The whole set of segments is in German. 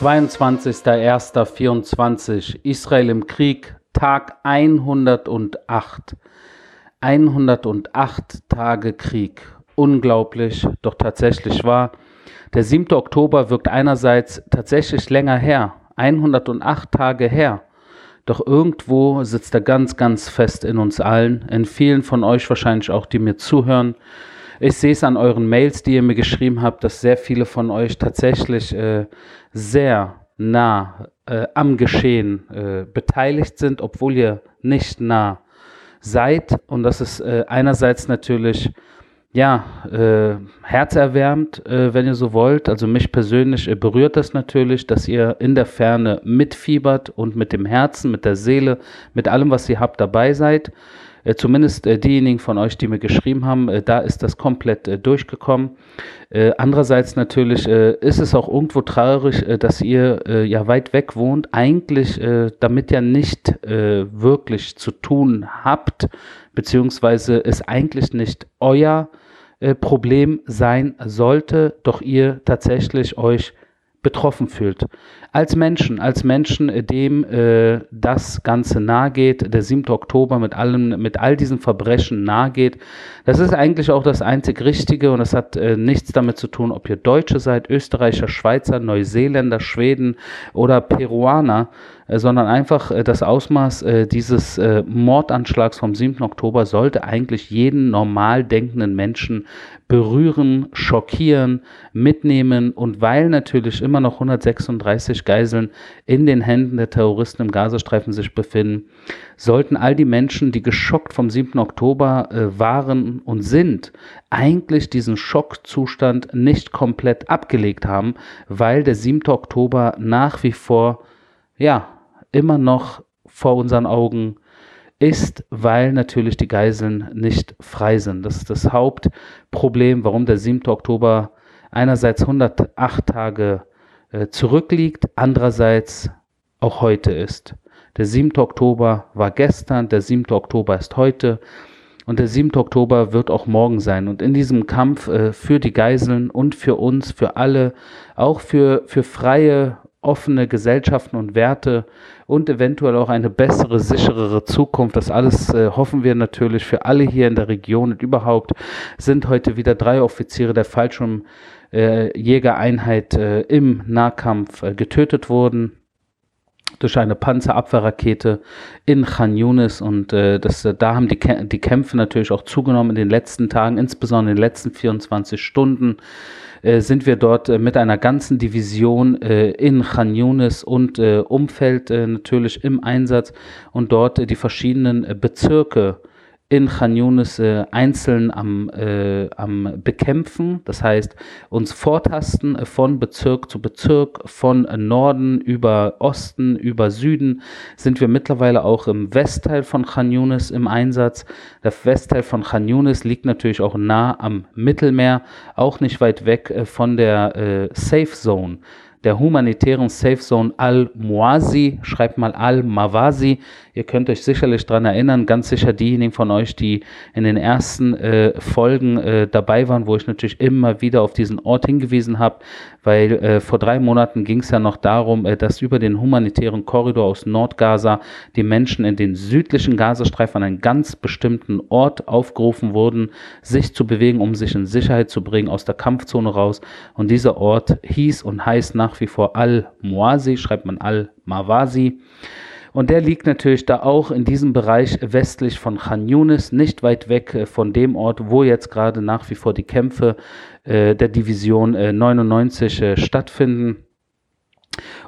22.01.24 Israel im Krieg, Tag 108. 108 Tage Krieg. Unglaublich, doch tatsächlich wahr. Der 7. Oktober wirkt einerseits tatsächlich länger her, 108 Tage her. Doch irgendwo sitzt er ganz, ganz fest in uns allen, in vielen von euch wahrscheinlich auch, die mir zuhören. Ich sehe es an euren Mails, die ihr mir geschrieben habt, dass sehr viele von euch tatsächlich äh, sehr nah äh, am Geschehen äh, beteiligt sind, obwohl ihr nicht nah seid. Und das ist äh, einerseits natürlich ja, äh, herzerwärmend, äh, wenn ihr so wollt. Also mich persönlich äh, berührt das natürlich, dass ihr in der Ferne mitfiebert und mit dem Herzen, mit der Seele, mit allem, was ihr habt, dabei seid. Äh, zumindest äh, diejenigen von euch, die mir geschrieben haben, äh, da ist das komplett durchgekommen. andererseits natürlich ist es auch irgendwo traurig, dass ihr ja weit weg wohnt, eigentlich damit ja nicht wirklich zu tun habt, beziehungsweise es eigentlich nicht euer Problem sein sollte, doch ihr tatsächlich euch betroffen fühlt. Als Menschen, als Menschen, äh, dem äh, das Ganze nahe geht, der 7. Oktober mit allem, mit all diesen Verbrechen nahe geht, das ist eigentlich auch das einzig Richtige und das hat äh, nichts damit zu tun, ob ihr Deutsche seid, Österreicher, Schweizer, Neuseeländer, Schweden oder Peruaner. Äh, sondern einfach äh, das Ausmaß äh, dieses Mordanschlags vom 7. Oktober sollte eigentlich jeden normal denkenden Menschen berühren, schockieren, mitnehmen und weil natürlich immer noch 136 Geiseln in den Händen der Terroristen im Gazastreifen sich befinden, sollten all die Menschen, die geschockt vom 7. Oktober waren und sind, eigentlich diesen Schockzustand nicht komplett abgelegt haben, weil der 7. Oktober nach wie vor ja, immer noch vor unseren Augen ist, weil natürlich die Geiseln nicht frei sind. Das ist das Hauptproblem, warum der 7. Oktober einerseits 108 Tage äh, zurückliegt, andererseits auch heute ist. Der 7. Oktober war gestern, der 7. Oktober ist heute und der 7. Oktober wird auch morgen sein. Und in diesem Kampf äh, für die Geiseln und für uns, für alle, auch für, für freie offene Gesellschaften und Werte und eventuell auch eine bessere, sicherere Zukunft. Das alles äh, hoffen wir natürlich für alle hier in der Region und überhaupt sind heute wieder drei Offiziere der Fallschirmjägereinheit äh, im Nahkampf äh, getötet worden durch eine Panzerabwehrrakete in Khan Yunis und äh, das, äh, da haben die, die Kämpfe natürlich auch zugenommen in den letzten Tagen, insbesondere in den letzten 24 Stunden. Äh, sind wir dort äh, mit einer ganzen Division äh, in Khan Yunis und Umfeld natürlich im Einsatz und dort die verschiedenen Bezirke in Khan Yunis äh, einzeln am, äh, am Bekämpfen, das heißt uns vortasten von Bezirk zu Bezirk, von Norden über Osten, über Süden, sind wir mittlerweile auch im Westteil von Khan Yunis im Einsatz. Der Westteil von Khan Yunis liegt natürlich auch nah am Mittelmeer, auch nicht weit weg äh, von der äh, Safe Zone der humanitären Safe Zone Al-Muazi, schreibt mal Al-Mawazi. Ihr könnt euch sicherlich daran erinnern, ganz sicher diejenigen von euch, die in den ersten äh, Folgen äh, dabei waren, wo ich natürlich immer wieder auf diesen Ort hingewiesen habe, weil äh, vor drei Monaten ging es ja noch darum, äh, dass über den humanitären Korridor aus Nordgaza die Menschen in den südlichen Gazastreifen an einen ganz bestimmten Ort aufgerufen wurden, sich zu bewegen, um sich in Sicherheit zu bringen aus der Kampfzone raus. Und dieser Ort hieß und heißt nach wie vor Al-Muazi, schreibt man Al-Mawazi. Und der liegt natürlich da auch in diesem Bereich westlich von Khan Yunis, nicht weit weg äh, von dem Ort, wo jetzt gerade nach wie vor die Kämpfe äh, der Division äh, 99 äh, stattfinden.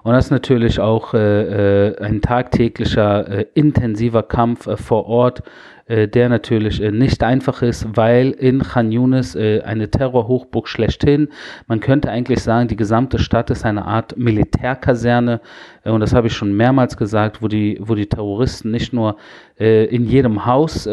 Und das ist natürlich auch äh, äh, ein tagtäglicher, äh, intensiver Kampf äh, vor Ort, äh, der natürlich äh, nicht einfach ist, weil in Khan Yunis eine Terrorhochburg schlechthin, man könnte eigentlich sagen, die gesamte Stadt ist eine Art Militärkaserne. Und das habe ich schon mehrmals gesagt, wo die, wo die Terroristen nicht nur in jedem Haus,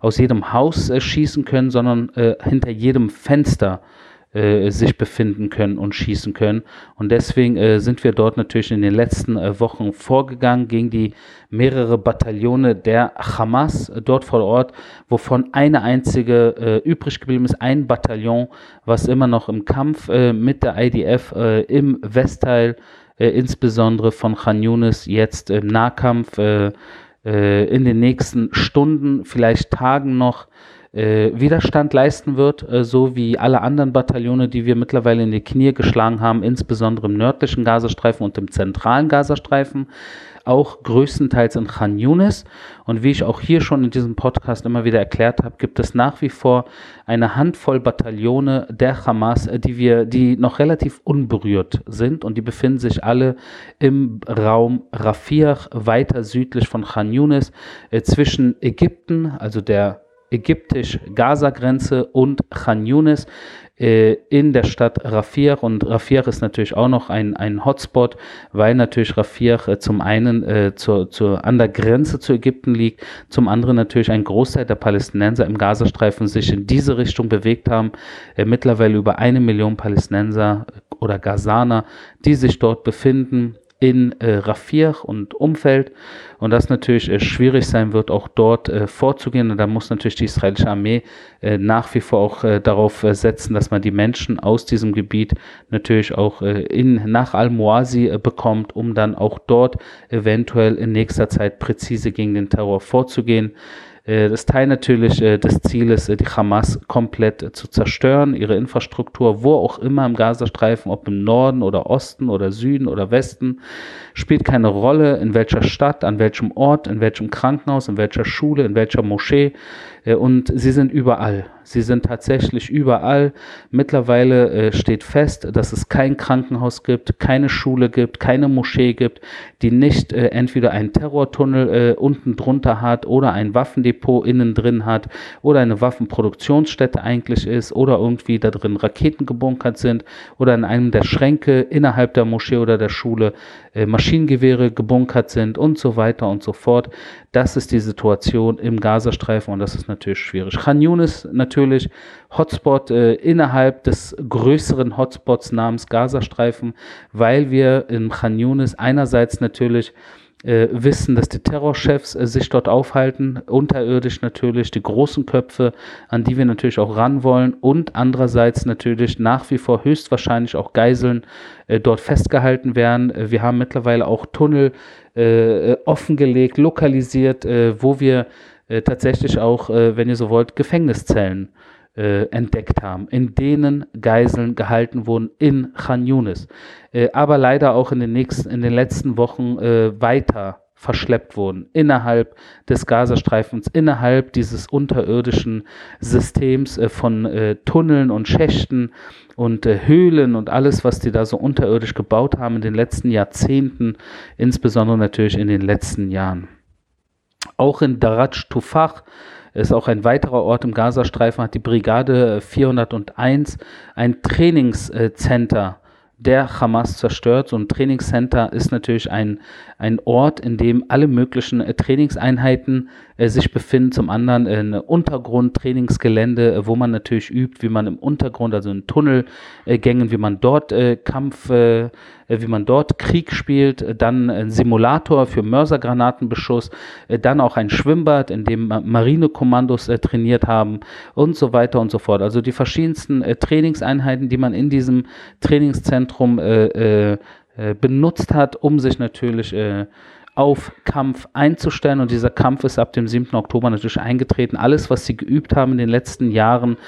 aus jedem Haus schießen können, sondern hinter jedem Fenster äh, sich befinden können und schießen können. Und deswegen äh, sind wir dort natürlich in den letzten äh, Wochen vorgegangen gegen die mehrere Bataillone der Hamas äh, dort vor Ort, wovon eine einzige äh, übrig geblieben ist, ein Bataillon, was immer noch im Kampf äh, mit der IDF im Westteil äh, insbesondere von Khan Yunis jetzt im Nahkampf äh, äh, in den nächsten Stunden, vielleicht Tagen noch äh, Widerstand leisten wird, äh, so wie alle anderen Bataillone, die wir mittlerweile in die Knie geschlagen haben, insbesondere im nördlichen Gazastreifen und im zentralen Gazastreifen auch größtenteils in Khan Yunis. Und wie ich auch hier schon in diesem Podcast immer wieder erklärt habe, gibt es nach wie vor eine Handvoll Bataillone der Hamas, die wir, die noch relativ unberührt sind und die befinden sich alle im Raum Rafir, weiter südlich von Khan Yunis, äh, zwischen Ägypten, also der ägyptisch-Gaza-Grenze und Khan Yunis äh, in der Stadt Rafir. Und Rafir ist natürlich auch noch ein, ein Hotspot, weil natürlich Rafir äh, zum einen äh, zur, zur, an der Grenze zu Ägypten liegt, zum anderen natürlich ein Großteil der Palästinenser im Gazastreifen sich in diese Richtung bewegt haben. Äh, mittlerweile über eine Million Palästinenser oder Gazaner, die sich dort befinden in äh, Rafir und Umfeld und das natürlich äh, schwierig sein wird, auch dort äh, vorzugehen. Und da muss natürlich die israelische Armee äh, nach wie vor auch äh, darauf äh, setzen, dass man die Menschen aus diesem Gebiet natürlich auch in, nach Al-Muasi bekommt, um dann auch dort eventuell in nächster Zeit präzise gegen den Terror vorzugehen. Äh, das Teil natürlich äh, des Zieles, äh, die Hamas komplett zu zerstören, ihre Infrastruktur, wo auch immer im Gazastreifen, ob im Norden oder Osten oder Süden oder Westen, spielt keine Rolle, in welcher Stadt, an welchem Ort, in welchem Krankenhaus, in welcher Schule, in welcher Moschee. Und sie sind überall. Sie sind tatsächlich überall. Mittlerweile äh, steht fest, dass es kein Krankenhaus gibt, keine Schule gibt, keine Moschee gibt, die nicht äh, entweder einen Terrortunnel äh, unten drunter hat oder ein Waffendepot innen drin hat oder eine Waffenproduktionsstätte eigentlich ist oder irgendwie da drin Raketen gebunkert sind oder in einem der Schränke innerhalb der Moschee oder der Schule äh, Maschinengewehre gebunkert sind und so weiter und so fort. Das ist die Situation im Gazastreifen und das ist natürlich schwierig. Khan Yunis natürlich Hotspot äh, innerhalb des größeren Hotspots namens Gazastreifen, weil wir in Khan Yunis einerseits natürlich äh, wissen, dass die Terrorchefs äh, sich dort aufhalten, unterirdisch natürlich, die großen Köpfe, an die wir natürlich auch ran wollen und andererseits natürlich nach wie vor höchstwahrscheinlich auch Geiseln äh, dort festgehalten werden. Äh, wir haben mittlerweile auch Tunnel äh, offengelegt, lokalisiert, wo wir äh, tatsächlich auch, äh, wenn ihr so wollt, Gefängniszellen äh, entdeckt haben, in denen Geiseln gehalten wurden in Khan Yunis, äh, aber leider auch in den nächsten, in den letzten Wochen äh, weiter verschleppt wurden innerhalb des Gazastreifens, innerhalb dieses unterirdischen Systems äh, von Tunneln und Schächten und Höhlen und alles, was die da so unterirdisch gebaut haben in den letzten Jahrzehnten, insbesondere natürlich in den letzten Jahren. Auch in Daraj Tufach ist auch ein weiterer Ort im Gazastreifen, hat die Brigade 401 ein Trainingscenter der Hamas zerstört. So ein Trainingscenter ist natürlich ein, ein Ort, in dem alle möglichen äh, Trainingseinheiten äh, sich befinden. Zum anderen äh, ein Untergrundtrainingsgelände, äh, wo man natürlich übt, wie man im Untergrund, also in Tunnelgängen, wie man dort äh, Kampf, äh, wie man dort Krieg spielt. Dann ein Simulator für Mörsergranatenbeschuss. dann auch ein Schwimmbad, in dem Marinekommandos trainiert haben und so weiter und so fort. Also die verschiedensten Trainingseinheiten, die man in diesem Trainingszentrum benutzt hat, um sich natürlich äh, auf Kampf einzustellen. Und dieser Kampf ist ab dem 7. Oktober natürlich eingetreten. Alles, was sie geübt haben in den letzten Jahren,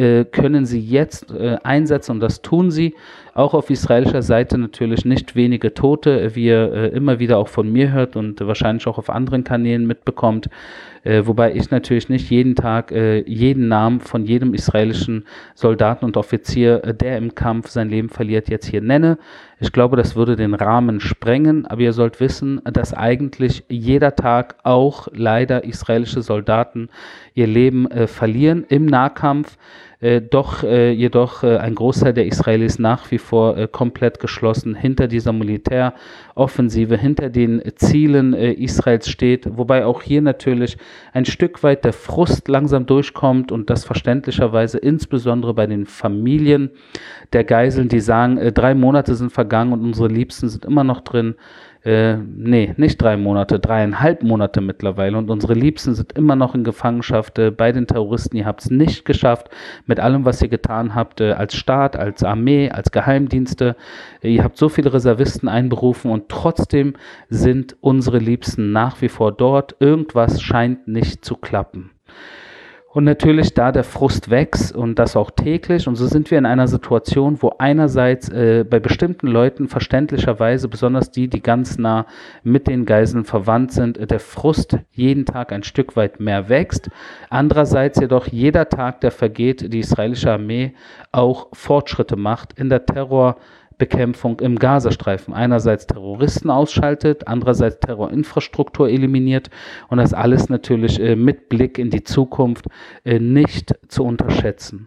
äh, können sie jetzt äh, einsetzen und das tun sie. Auch auf israelischer Seite natürlich nicht wenige Tote, wie ihr äh, immer wieder auch von mir hört und wahrscheinlich auch auf anderen Kanälen mitbekommt. Äh, wobei ich natürlich nicht jeden Tag äh, jeden Namen von jedem israelischen Soldaten und Offizier, äh, der im Kampf sein Leben verliert, jetzt hier nenne. Ich glaube, das würde den Rahmen sprengen, aber ihr sollt wissen, dass eigentlich jeder Tag auch leider israelische Soldaten ihr Leben äh, verlieren im Nahkampf. Äh, doch äh, jedoch äh, ein Großteil der Israelis nach wie vor äh, komplett geschlossen hinter dieser Militäroffensive, hinter den Zielen äh, Israels steht, wobei auch hier natürlich ein Stück weit der Frust langsam durchkommt und das verständlicherweise insbesondere bei den Familien der Geiseln, die sagen, drei Monate sind vergangen und unsere Liebsten sind immer noch drin äh, nee, nicht drei Monate, dreieinhalb Monate mittlerweile. Und unsere Liebsten sind immer noch in Gefangenschaft äh, bei den Terroristen. Ihr habt es nicht geschafft mit allem, was ihr getan habt, äh, als Staat, als Armee, als Geheimdienste. Äh, ihr habt so viele Reservisten einberufen und trotzdem sind unsere Liebsten nach wie vor dort. Irgendwas scheint nicht zu klappen. Und natürlich da der Frust wächst und das auch täglich. Und so sind wir in einer Situation, wo einerseits äh, bei bestimmten Leuten verständlicherweise, besonders die, die ganz nah mit den Geiseln verwandt sind, der Frust jeden Tag ein Stück weit mehr wächst. Andererseits jedoch jeder Tag, der vergeht, die israelische Armee auch Fortschritte macht in der Terror- Bekämpfung im Gazastreifen. Einerseits Terroristen ausschaltet, andererseits Terrorinfrastruktur eliminiert und das alles natürlich äh, mit Blick in die Zukunft äh, nicht zu unterschätzen.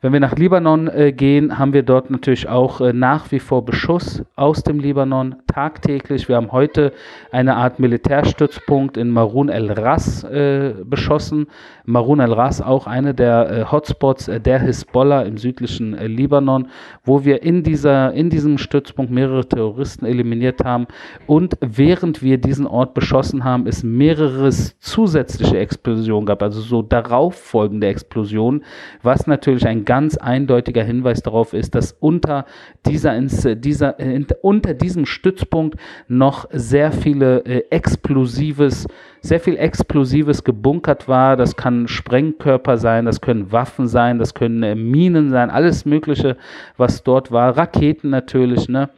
Wenn wir nach Libanon äh, gehen, haben wir dort natürlich auch äh, nach wie vor Beschuss aus dem Libanon tagtäglich. Wir haben heute eine Art Militärstützpunkt in Marun el-Ras äh, beschossen. Marun el-Ras auch eine der äh, Hotspots äh, der Hisbollah im südlichen äh, Libanon, wo wir in, dieser, in diesem Stützpunkt mehrere Terroristen eliminiert haben. Und während wir diesen Ort beschossen haben, es mehrere zusätzliche Explosionen gab, also so darauf folgende Explosionen, was natürlich ein ganz eindeutiger Hinweis darauf ist, dass unter, dieser, dieser, unter diesem Stützpunkt noch sehr viele äh, explosives, sehr viel Explosives gebunkert war. Das kann Sprengkörper sein, das können Waffen sein, das können äh, Minen sein, alles Mögliche, was dort war. Raketen natürlich, ne?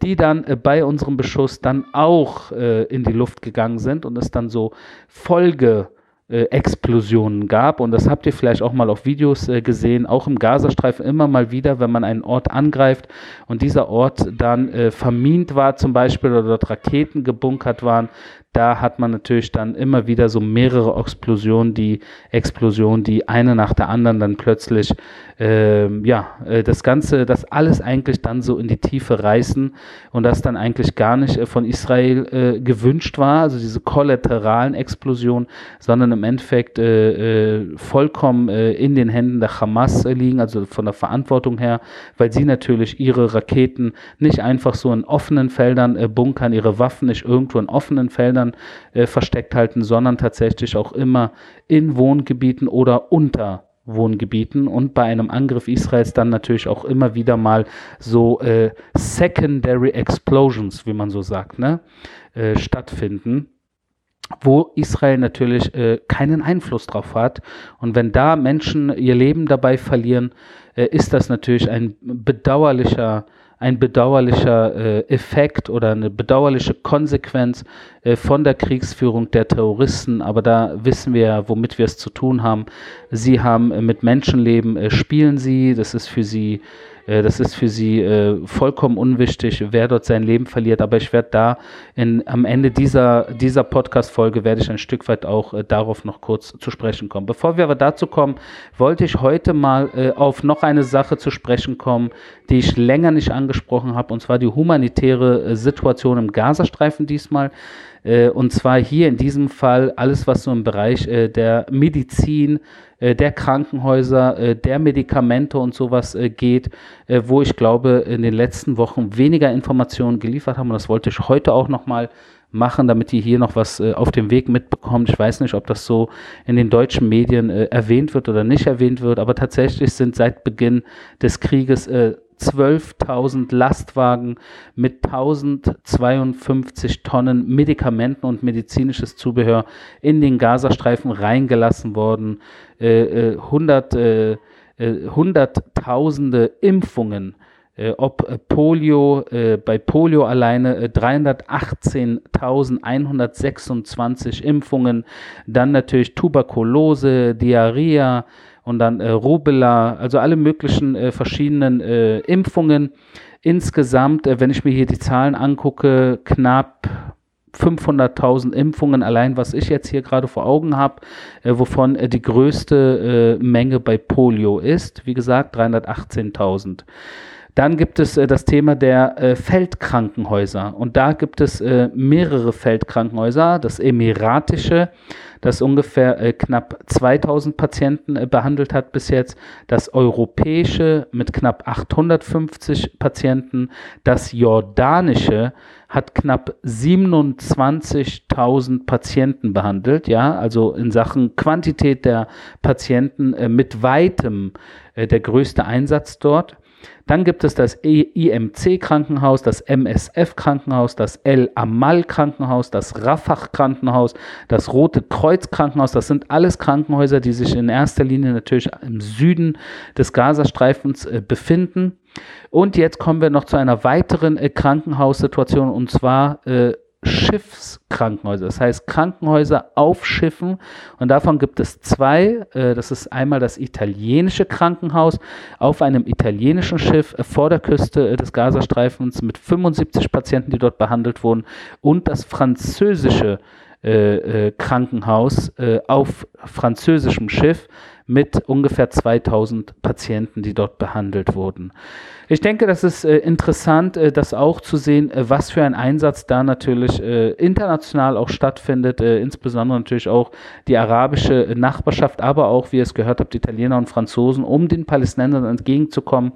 die dann äh, bei unserem Beschuss dann auch äh, in die Luft gegangen sind und es dann so Folge äh, Explosionen gab. Und das habt ihr vielleicht auch mal auf Videos äh, gesehen, auch im Gazastreifen immer mal wieder, wenn man einen Ort angreift und dieser Ort dann äh, vermint war zum Beispiel oder dort Raketen gebunkert waren, da hat man natürlich dann immer wieder so mehrere Explosionen, die Explosionen, die eine nach der anderen dann plötzlich, äh, ja, äh, das Ganze, das alles eigentlich dann so in die Tiefe reißen und das dann eigentlich gar nicht äh, von Israel äh, gewünscht war, also diese kollateralen Explosionen, sondern im Endeffekt äh, äh, vollkommen in den Händen der Hamas liegen, also von der Verantwortung her, weil sie natürlich ihre Raketen nicht einfach so in offenen Feldern bunkern, ihre Waffen nicht irgendwo in offenen Feldern Wäldern äh, versteckt halten, sondern tatsächlich auch immer in Wohngebieten oder unter Wohngebieten und bei einem Angriff Israels dann natürlich auch immer wieder mal so äh, Secondary Explosions, wie man so sagt, ne, äh, stattfinden wo Israel natürlich äh, keinen Einfluss drauf hat. Und wenn da Menschen ihr Leben dabei verlieren, äh, ist das natürlich ein bedauerlicher ein bedauerlicher äh, Effekt oder eine bedauerliche Konsequenz äh, von der Kriegsführung der Terroristen. Aber da wissen wir ja, womit wir es zu tun haben. Sie haben äh, mit Menschenleben spielen sie. Das ist für sie das ist für sie äh, vollkommen unwichtig, wer dort sein Leben verliert. Aber ich werde da in, am Ende dieser, dieser Podcast-Folge werde ich ein Stück weit auch äh, darauf noch kurz zu sprechen kommen. Bevor wir aber dazu kommen, wollte ich heute mal äh, auf noch eine Sache zu sprechen kommen, die ich länger nicht angesprochen habe, und zwar die humanitäre äh, Situation im Gazastreifen diesmal. Äh, und zwar hier in diesem Fall alles, was so im Bereich äh, der Medizin, äh, der Krankenhäuser, äh, der Medikamente und sowas geht, wo ich glaube, in den letzten Wochen weniger Informationen geliefert haben. Und das wollte ich heute auch nochmal machen, damit ihr hier noch was äh, auf dem Weg mitbekommt. Ich weiß nicht, ob das so in den deutschen Medien äh, erwähnt wird oder nicht erwähnt wird, aber tatsächlich sind seit Beginn des Krieges äh, 12.000 Lastwagen mit 1052 Tonnen Medikamenten und medizinisches Zubehör in den Gazastreifen reingelassen worden. Äh, 100, äh, äh, äh, Hunderttausende Impfungen äh, ob äh, Polio, äh, bei Polio alleine 318.126 Impfungen, dann natürlich Tuberkulose, Diarrhea, und dann äh, Rubella, also alle möglichen äh, verschiedenen äh, Impfungen. Insgesamt, äh, wenn ich mir hier die Zahlen angucke, knapp 500.000 Impfungen, allein was ich jetzt hier gerade vor Augen habe, äh, wovon äh, die größte Menge bei Polio ist. Wie gesagt, 318.000. Dann gibt es äh, das Thema der äh, Feldkrankenhäuser. Und da gibt es äh, mehrere Feldkrankenhäuser. Das Emiratische, das ungefähr äh, knapp 2000 Patienten behandelt hat bis jetzt. Das Europäische mit knapp 850 Patienten. Das Jordanische hat knapp 27.000 Patienten behandelt. Ja, also in Sachen Quantität der Patienten mit weitem der größte Einsatz dort. Dann gibt es das e IMC-Krankenhaus, das MSF-Krankenhaus, das El-Amal-Krankenhaus, das Rafah-Krankenhaus, das Rote Kreuz-Krankenhaus. Das sind alles Krankenhäuser, die sich in erster Linie natürlich im Süden des Gazastreifens äh, befinden. Und jetzt kommen wir noch zu einer weiteren äh, Krankenhaussituation und zwar äh, Schiffskrankenhäuser, das heißt Krankenhäuser auf Schiffen. Und davon gibt es zwei. Äh, das ist einmal das italienische Krankenhaus auf einem italienischen Schiff vor der Küste äh, des Gazastreifens mit 75 Patienten, die dort behandelt wurden. Und das französische äh, Krankenhaus auf französischem Schiff mit ungefähr 2000 Patienten, die dort behandelt wurden. Ich denke, das ist äh, interessant, äh, das auch zu sehen, äh, was für ein Einsatz da natürlich international auch stattfindet, insbesondere natürlich auch die arabische Nachbarschaft, aber auch, wie ihr es gehört habt, Italiener und Franzosen, um den Palästinensern entgegenzukommen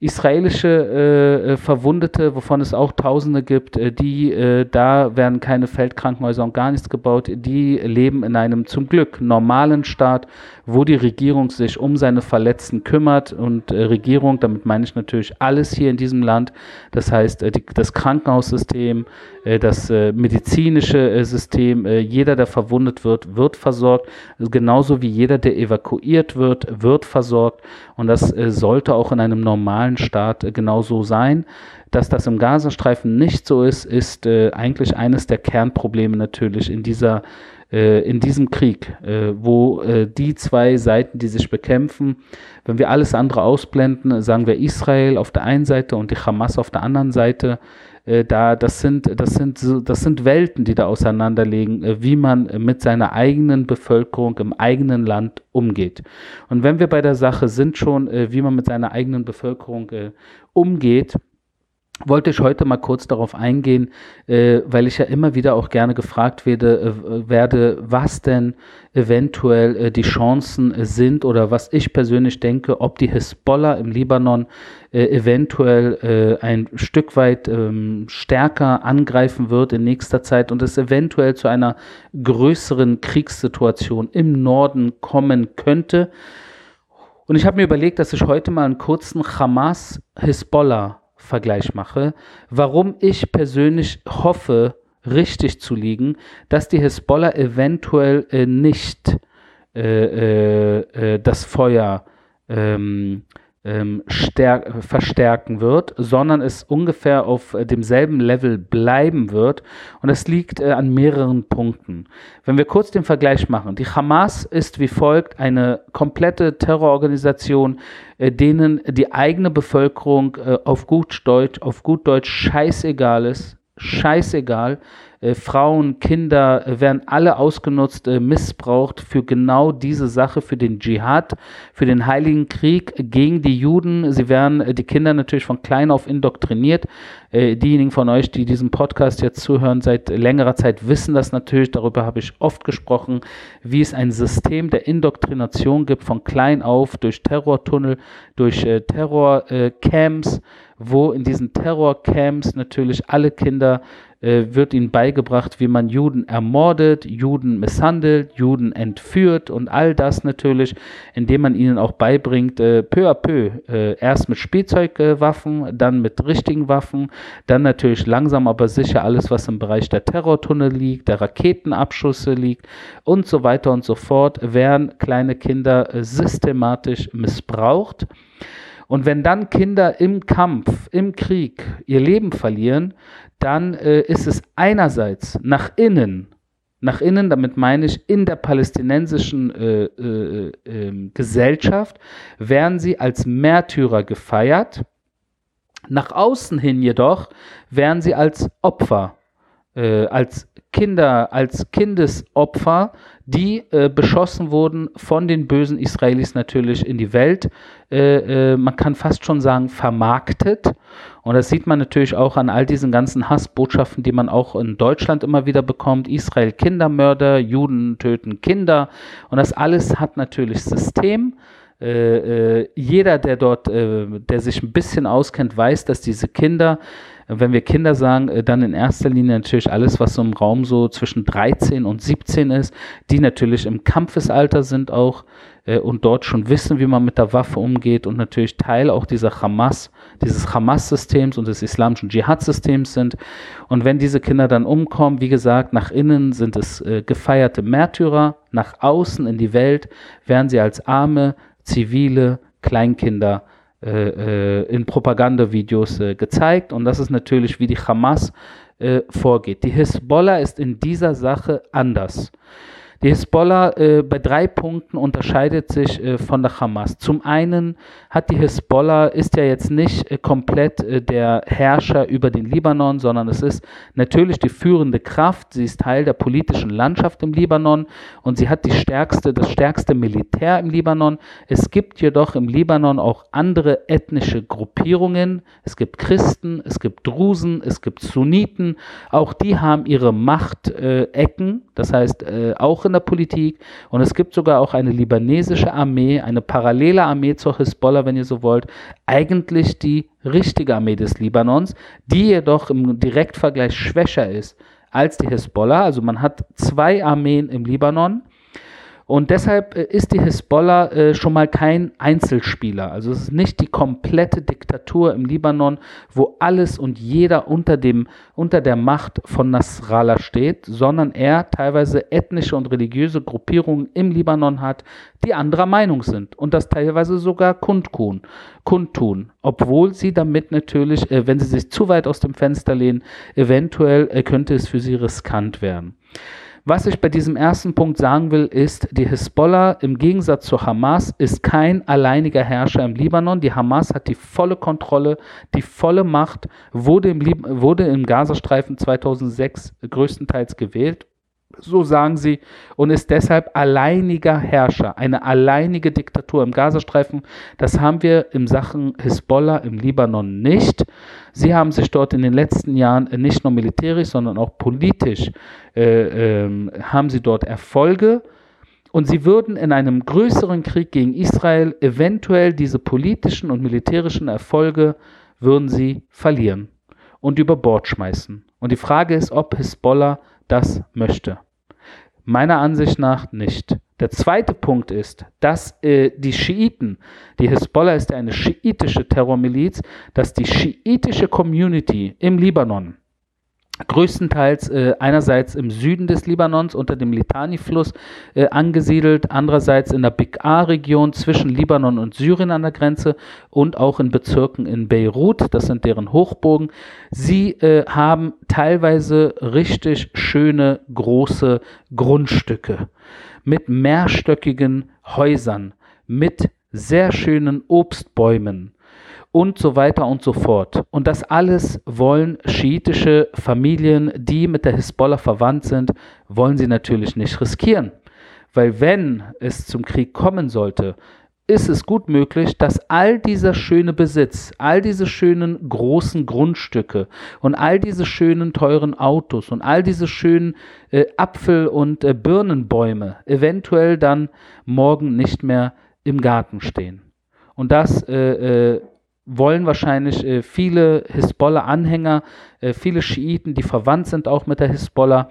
israelische äh, äh, Verwundete, wovon es auch Tausende gibt, äh, die, äh, da werden keine Feldkrankenhäuser und gar nichts gebaut, die leben in einem zum Glück normalen Staat, wo die Regierung sich um seine Verletzten kümmert. Und äh, Regierung, damit meine ich natürlich alles hier in diesem Land, das heißt äh, die, das Krankenhaussystem, das medizinische System, jeder, der verwundet wird, wird versorgt, genauso wie jeder, der evakuiert wird, wird versorgt. Und das sollte auch in einem normalen normalen Staat äh, genauso sein. Dass das im Gazastreifen nicht so ist, ist äh, eigentlich eines der Kernprobleme natürlich in dieser äh, in diesem Krieg, äh, wo die zwei Seiten, die sich bekämpfen, wenn wir alles andere ausblenden, sagen wir Israel auf der einen Seite und die Hamas auf der anderen Seite, da, das sind, das sind, das sind Welten, die da auseinanderlegen, äh, wie man mit seiner eigenen Bevölkerung im eigenen Land umgeht. Und wenn wir bei der Sache sind schon, äh, wie man mit seiner eigenen Bevölkerung umgeht, wollte ich heute mal kurz darauf eingehen, äh, weil ich ja immer wieder auch gerne gefragt werde, äh, werde was denn eventuell äh, die Chancen sind oder was ich persönlich denke, ob die Hisbollah im Libanon äh, eventuell äh, ein Stück weit ähm, stärker angreifen wird in nächster Zeit und es eventuell zu einer größeren Kriegssituation im Norden kommen könnte. Und ich habe mir überlegt, dass ich heute mal einen kurzen Hamas-Hisbollah Vergleich mache, warum ich persönlich hoffe, richtig zu liegen, dass die Hisbollah eventuell äh, nicht äh, äh, äh das Feuer ähm, ähm, verstärken wird, sondern es ungefähr auf äh, demselben Level bleiben wird. Und das liegt äh, an mehreren Punkten. Wenn wir kurz den Vergleich machen, die Hamas ist wie folgt eine komplette Terrororganisation, äh, denen die eigene Bevölkerung äh, auf gut Deutsch, auf gut Deutsch scheißegal ist, scheißegal. Äh, Frauen, Kinder äh, werden alle ausgenutzt, äh, missbraucht für genau diese Sache, für den Dschihad, für den Heiligen Krieg gegen die Juden. Sie werden äh, die Kinder natürlich von klein auf indoktriniert. Äh, diejenigen von euch, die diesen Podcast jetzt zuhören, seit längerer Zeit wissen das natürlich. Darüber habe ich oft gesprochen, wie es ein System der Indoktrination gibt, von klein auf durch Terrortunnel, durch Terrorcamps wo in diesen Terrorcamps natürlich alle Kinder äh, wird ihnen beigebracht, wie man Juden ermordet, Juden misshandelt, Juden entführt und all das natürlich, indem man ihnen auch beibringt, äh, peu à peu, äh, erst mit Spielzeugwaffen, dann mit richtigen Waffen, dann natürlich langsam aber sicher alles, was im Bereich der Terrortunnel liegt, der Raketenabschüsse liegt und so weiter und so fort, werden kleine Kinder äh, systematisch missbraucht. Und wenn dann Kinder im Kampf, im Krieg ihr Leben verlieren, dann äh, ist es einerseits nach innen, nach innen, damit meine ich in der palästinensischen äh, äh, ähm, Gesellschaft, werden sie als Märtyrer gefeiert. Nach außen hin jedoch werden sie als Opfer äh, als Kinder, als Kindesopfer, die äh, beschossen wurden von den bösen Israelis natürlich in die Welt. Äh, äh, man kann fast schon sagen, vermarktet. Und das sieht man natürlich auch an all diesen ganzen Hassbotschaften, die man auch in Deutschland immer wieder bekommt. Israel Kindermörder, Juden töten Kinder. Und das alles hat natürlich System. Äh, äh, jeder, der dort, der sich ein bisschen auskennt, weiß, dass diese Kinder, wenn wir Kinder sagen, äh, dann in erster Linie natürlich alles, was so im Raum so zwischen 13 und 17 ist, die natürlich im Kampfesalter sind auch äh, und dort schon wissen, wie man mit der Waffe umgeht und natürlich Teil auch dieser Hamas, dieses Hamas-Systems und des islamischen Dschihad-Systems sind. Und wenn diese Kinder dann umkommen, wie gesagt, nach innen sind es äh, gefeierte Märtyrer, nach außen in die Welt werden sie als arme, zivile Kleinkinder in Propagandavideos äh, gezeigt. Und das ist natürlich, wie die Hamas äh, vorgeht. Die Hisbollah ist in dieser Sache anders. Die Hisbollah äh, bei drei Punkten unterscheidet sich äh, von der Hamas. Zum einen hat die Hisbollah, ist ja jetzt nicht äh, komplett äh, der Herrscher über den Libanon, sondern es ist natürlich die führende Kraft. Sie ist Teil der politischen Landschaft im Libanon und sie hat die stärkste, das stärkste Militär im Libanon. Es gibt jedoch im Libanon auch andere ethnische Gruppierungen. Es gibt Christen, es gibt Drusen, es gibt Sunniten. Auch die haben ihre Machtecken, das heißt äh, auch in der Politik. Und es gibt sogar auch eine libanesische Armee, eine parallele Armee zur Hisbollah, wenn ihr so wollt. Eigentlich die richtige Armee des Libanons, die jedoch im Direktvergleich schwächer ist als die Hisbollah. Also man hat zwei Armeen im Libanon und deshalb äh, ist die Hisbollah äh, schon mal kein Einzelspieler. Also es ist nicht die komplette Diktatur im Libanon, wo alles und jeder unter, dem, unter der Macht von Nasrallah steht, sondern er teilweise ethnische und religiöse Gruppierungen im Libanon hat, die anderer Meinung sind und das teilweise sogar kundtun, kundtun obwohl sie damit natürlich, äh, wenn sie sich zu weit aus dem Fenster lehnen, eventuell könnte es für sie riskant werden. Was ich bei diesem ersten Punkt sagen will, ist, die Hisbollah im Gegensatz zu Hamas ist kein alleiniger Herrscher im Libanon. Die Hamas hat die volle Kontrolle, die volle Macht, wurde im, Lib wurde im Gazastreifen 2006 größtenteils gewählt so sagen sie, und ist deshalb alleiniger Herrscher, eine alleinige Diktatur im Gazastreifen. Das haben wir im Sachen Hisbollah im Libanon nicht. Sie haben sich dort in den letzten Jahren nicht nur militärisch, sondern auch politisch, äh, äh, haben sie dort Erfolge. Und sie würden in einem größeren Krieg gegen Israel eventuell diese politischen und militärischen Erfolge würden sie verlieren und über Bord schmeißen. Und die Frage ist, ob Hisbollah das möchte. Meiner Ansicht nach nicht. Der zweite Punkt ist, dass äh, die Schiiten, die Hisbollah ist ja eine schiitische Terrormiliz, dass die schiitische Community im Libanon größtenteils äh, einerseits im Süden des Libanons unter dem Litani-Fluss äh, angesiedelt, andererseits in der Bik'a-Region zwischen Libanon und Syrien an der Grenze und auch in Bezirken in Beirut, das sind deren Hochburgen. Sie äh, haben teilweise richtig schöne große Grundstücke mit mehrstöckigen Häusern, mit sehr schönen Obstbäumen und so weiter und so fort. Und das alles wollen schiitische Familien, die mit der Hisbollah verwandt sind, wollen sie natürlich nicht riskieren. Weil wenn es zum Krieg kommen sollte, ist es gut möglich, dass all dieser schöne Besitz, all diese schönen großen Grundstücke und all diese schönen teuren Autos und all diese schönen äh, Apfel- und äh, Birnenbäume eventuell dann morgen nicht mehr im Garten stehen. Und das äh, äh wollen wahrscheinlich äh, viele Hisbollah-Anhänger, viele Schiiten, die verwandt sind auch mit der Hisbollah,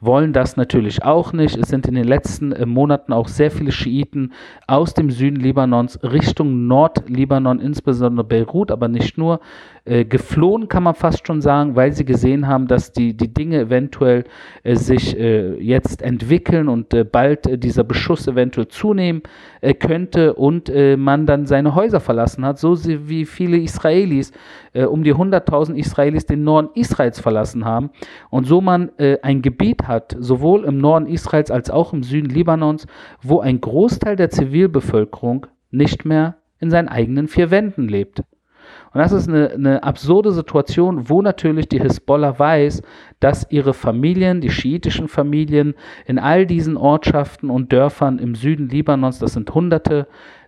wollen das natürlich auch nicht. Es sind in den letzten äh, Monaten auch sehr viele Schiiten aus dem Süden Libanons Richtung Nordlibanon, insbesondere Beirut, aber nicht nur, äh, geflohen, kann man fast schon sagen, weil sie gesehen haben, dass die, die Dinge eventuell äh, sich äh, jetzt entwickeln und äh, bald äh, dieser Beschuss eventuell zunehmen äh, könnte und man dann seine Häuser verlassen hat, so wie viele Israelis, um die 100.000 Israelis den Norden Israels verlassen haben und so man ein Gebiet hat, sowohl im Norden Israels als auch im Süden Libanons, wo ein Großteil der Zivilbevölkerung nicht mehr in seinen eigenen vier Wänden lebt. Und das ist eine, eine absurde Situation, wo natürlich die Hisbollah weiß, dass ihre Familien, die schiitischen Familien in all diesen Ortschaften und Dörfern im Süden Libanons, das sind Hunderte,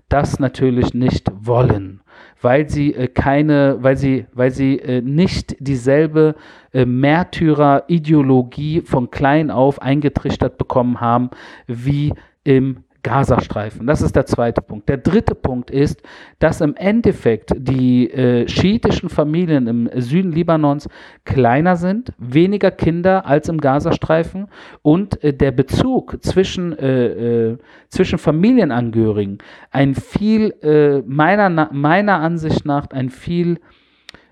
das natürlich nicht wollen, weil sie äh, keine, weil sie, weil sie äh, nicht dieselbe äh, Märtyrer-Ideologie von klein auf eingetrichtert bekommen haben wie im Gazastreifen. Das ist der zweite Punkt. Der dritte Punkt ist, dass im Endeffekt die äh, schiitischen Familien im Süden Libanons kleiner sind, weniger Kinder als im Gazastreifen und äh, der Bezug zwischen, äh, äh zwischen Familienangehörigen ein viel, äh, meiner, meiner Ansicht nach, ein viel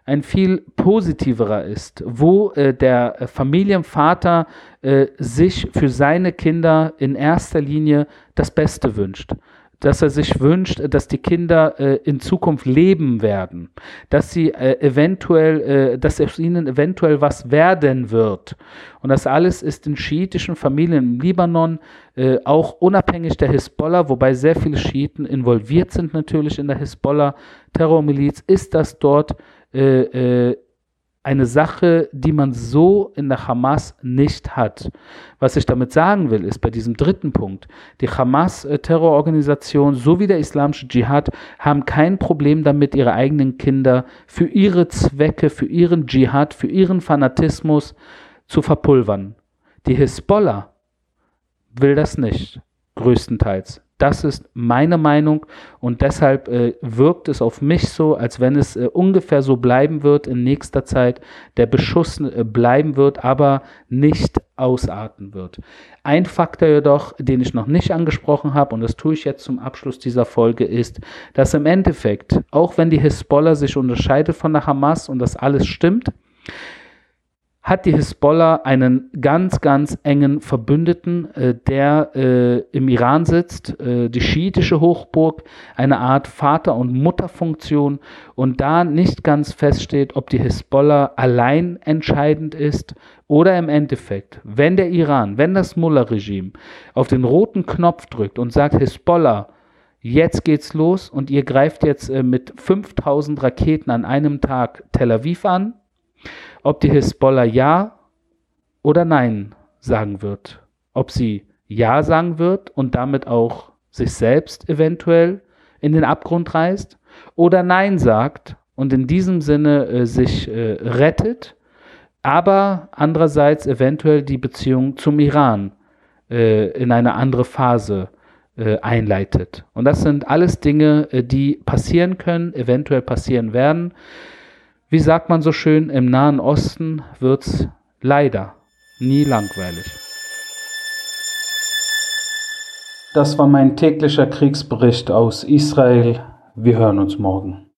ein viel positiverer ist, wo äh, der Familienvater äh, sich für seine Kinder in erster Linie das Beste wünscht. Dass er sich wünscht, dass die Kinder äh, in Zukunft leben werden, dass sie äh, eventuell, äh, dass aus ihnen eventuell was werden wird. Und das alles ist in schiitischen Familien im Libanon äh, auch unabhängig der Hisbollah, wobei sehr viele Schiiten involviert sind natürlich in der Hisbollah-Terrormiliz, ist das dort äh, äh, eine Sache, die man so in der Hamas nicht hat. Was ich damit sagen will, ist bei diesem dritten Punkt, die Hamas-Terrororganisation sowie der islamische Dschihad haben kein Problem damit, ihre eigenen Kinder für ihre Zwecke, für ihren Dschihad, für ihren Fanatismus zu verpulvern. Die Hisbollah will das nicht, größtenteils. Das ist meine Meinung und deshalb äh, wirkt es auf mich so, als wenn es äh, ungefähr so bleiben wird in nächster Zeit, der Beschuss äh, bleiben wird, aber nicht ausarten wird. Ein Faktor jedoch, den ich noch nicht angesprochen habe, und das tue ich jetzt zum Abschluss dieser Folge, ist, dass im Endeffekt, auch wenn die Hisbollah sich unterscheidet von der Hamas und das alles stimmt, hat die Hisbollah einen ganz, ganz engen Verbündeten, äh, der äh, im Iran sitzt, äh, die schiitische Hochburg, eine Art Vater- und Mutterfunktion. Und da nicht ganz feststeht, ob die Hisbollah allein entscheidend ist oder im Endeffekt, wenn der Iran, wenn das Mullah-Regime auf den roten Knopf drückt und sagt, Hisbollah, jetzt geht's los und ihr greift jetzt äh, mit 5000 Raketen an einem Tag Tel Aviv an, ob die Hisbollah Ja oder Nein sagen wird. Ob sie Ja sagen wird und damit auch sich selbst eventuell in den Abgrund reißt oder Nein sagt und in diesem Sinne äh, sich äh, rettet, aber andererseits eventuell die Beziehung zum Iran äh, in eine andere Phase äh, einleitet. Und das sind alles Dinge, äh, die passieren können, eventuell passieren werden. Wie sagt man so schön, im Nahen Osten wird's leider nie langweilig. Das war mein täglicher Kriegsbericht aus Israel. Wir hören uns morgen.